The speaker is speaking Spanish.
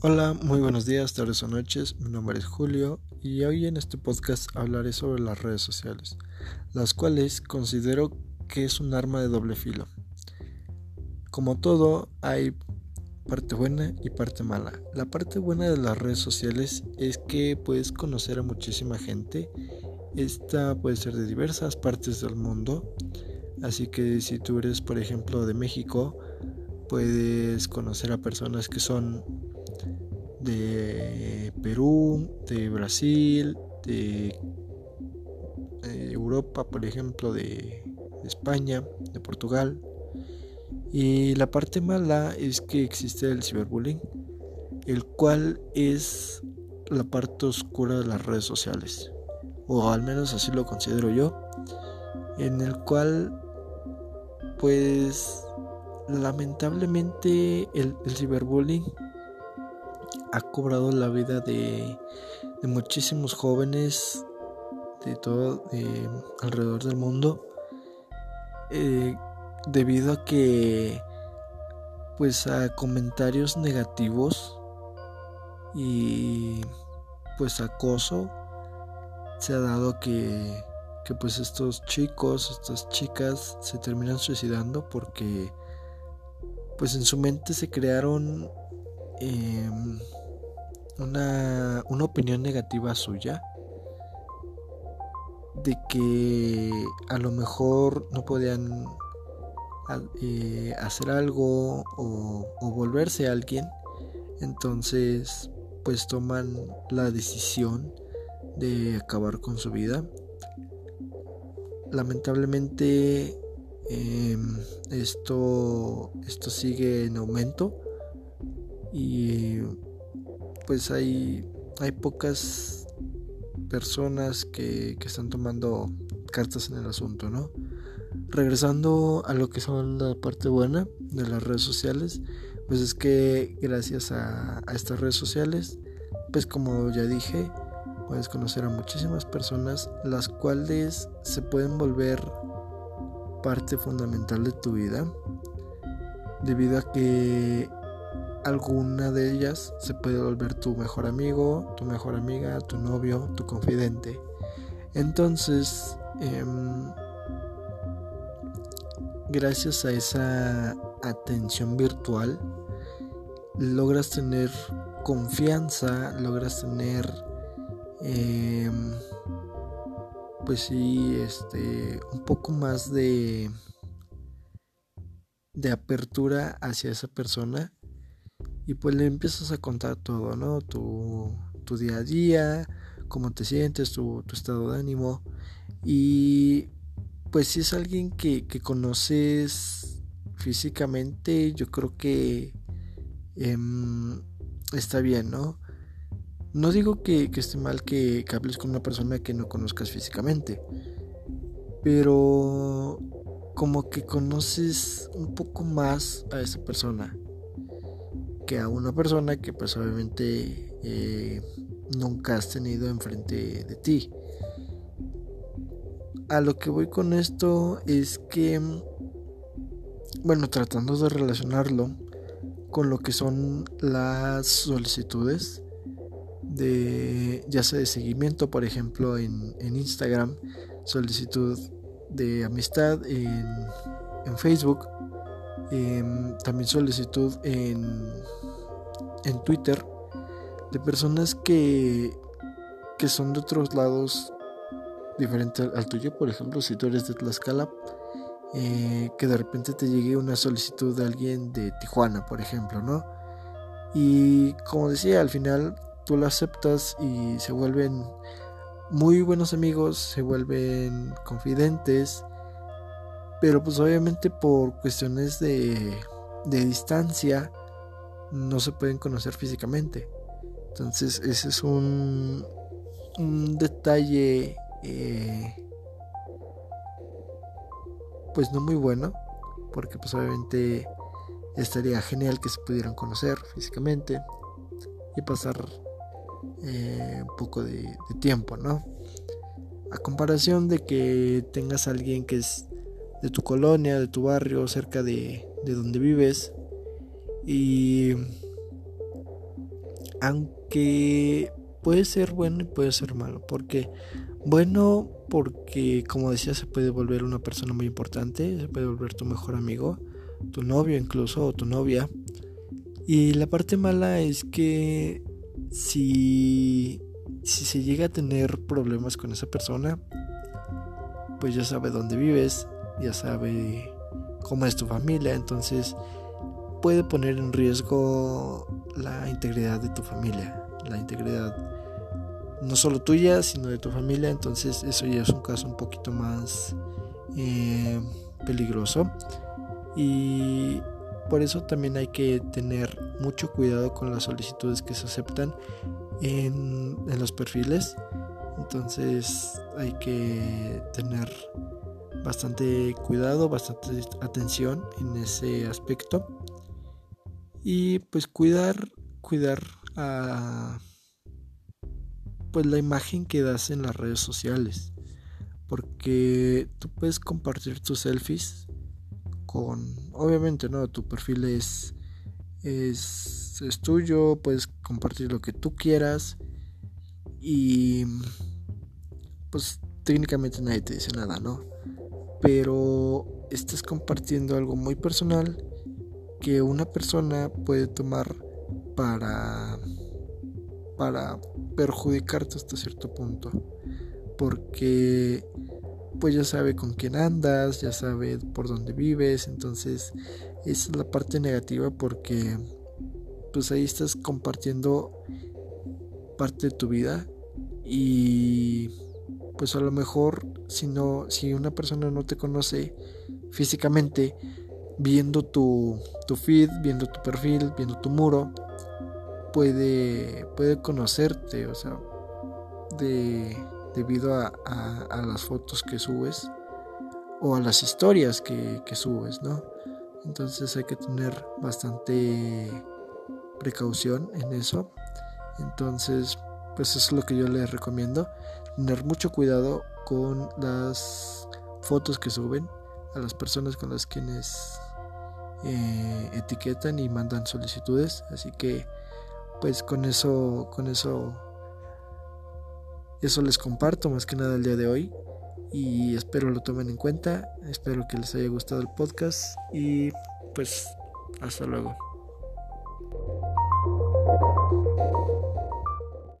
Hola, muy buenos días, tardes o noches. Mi nombre es Julio y hoy en este podcast hablaré sobre las redes sociales, las cuales considero que es un arma de doble filo. Como todo, hay parte buena y parte mala. La parte buena de las redes sociales es que puedes conocer a muchísima gente. Esta puede ser de diversas partes del mundo. Así que si tú eres, por ejemplo, de México, puedes conocer a personas que son de Perú, de Brasil, de Europa, por ejemplo, de, España, de Portugal. Y la parte mala es que existe el ciberbullying, el cual es la parte oscura de las redes sociales, o al menos así lo considero yo, en el cual pues lamentablemente el, el ciberbullying ha cobrado la vida de, muchísimos jóvenes de todo alrededor del mundo eh, debido a que pues a comentarios negativos y pues acoso se ha dado que, que pues estos chicos estas chicas se terminan suicidando porque pues en su mente se crearon Em, una, una opinión negativa suya de que a lo mejor no podían eh, hacer algo o, volverse alguien entonces pues toman la decisión de acabar con su vida. Lamentablemente em, esto esto sigue en aumento y pues hay, hay pocas personas que, que están tomando cartas en el asunto, ¿no? Regresando a lo que son la parte buena de las redes sociales, pues es que gracias a, a, estas redes sociales, pues como ya dije, puedes conocer a muchísimas personas, las cuales se pueden volver parte fundamental de tu vida, debido a que alguna de ellas se puede volver tu mejor amigo, tu mejor amiga, tu novio, tu confidente. Entonces, em, gracias a esa atención virtual, logras tener confianza, logras tener, em, pues sí, este, un poco más de de apertura hacia esa persona y pues le empiezas a contar todo, ¿no? Tu, tu día a día, cómo te sientes, tu, estado de ánimo. Y pues si es alguien que, conoces físicamente, yo creo que em, está bien, ¿no? No digo que, esté mal que, que, hables con una persona que no conozcas físicamente, pero como que conoces un poco más a esa persona que a una persona que pues obviamente eh, nunca has tenido enfrente de ti. A lo que voy con esto es que, bueno, tratando de relacionarlo con lo que son las solicitudes de ya sea de seguimiento, por ejemplo, en, Instagram, solicitud de amistad en, en Facebook, em, también solicitud en en Twitter de personas que, que son de otros lados diferentes al tuyo. Por ejemplo, si tú eres de Tlaxcala, eh, que de repente te llegue una solicitud de alguien de Tijuana, por ejemplo, ¿no? Y como decía, al final tú lo aceptas y se vuelven muy buenos amigos, se vuelven confidentes, pero pues obviamente por cuestiones de, de distancia, no se pueden conocer físicamente. Entonces ese es un, un detalle eh, pues no muy bueno porque pues obviamente estaría genial que se pudieran conocer físicamente y pasar eh, un poco de, tiempo, ¿no? A comparación de que tengas a alguien que es de tu colonia, de tu barrio, cerca de, de donde vives, y Aunque puede ser bueno y puede ser malo. Porque bueno, porque como decía, se puede volver una persona muy importante, se puede volver tu mejor amigo, tu novio incluso o tu novia. Y la parte mala es que si, si se llega a tener problemas con esa persona, pues ya sabe dónde vives, ya sabe cómo es tu familia, entonces puede poner en riesgo la integridad de tu familia, la integridad no solo tuya, sino de tu familia, entonces eso ya es un caso un poquito más eh, peligroso. Y por eso también hay que tener mucho cuidado con las solicitudes que se aceptan en, en los perfiles. Entonces hay que tener bastante cuidado, bastante atención en ese aspecto. Y pues cuidar, cuidar a pues la imagen que das en las redes sociales. Porque tú puedes compartir tus selfies con obviamente no, tu perfil es es, es tuyo, puedes compartir lo que tú quieras y pues técnicamente nadie te dice nada, ¿no? Pero estás compartiendo algo muy personal que una persona puede tomar para para perjudicarte hasta cierto punto. Porque pues ya sabe con quién andas, ya sabe por dónde vives, entonces esa es la parte negativa porque pues ahí estás compartiendo parte de tu vida y pues a lo mejor si no si una persona no te conoce físicamente viendo tu, tu feed viendo tu perfil viendo tu muro puede puede conocerte o sea de, debido a, a, las fotos que subes o a las historias que, que subes no entonces hay que tener bastante precaución en eso entonces pues eso es lo que yo les recomiendo. Tener mucho cuidado con las fotos que suben a las personas con las quienes eh, etiquetan y mandan solicitudes. Así que pues con eso, con eso, eso les comparto más que nada el día de hoy. Y espero lo tomen en cuenta. Espero que les haya gustado el podcast. Y pues hasta luego.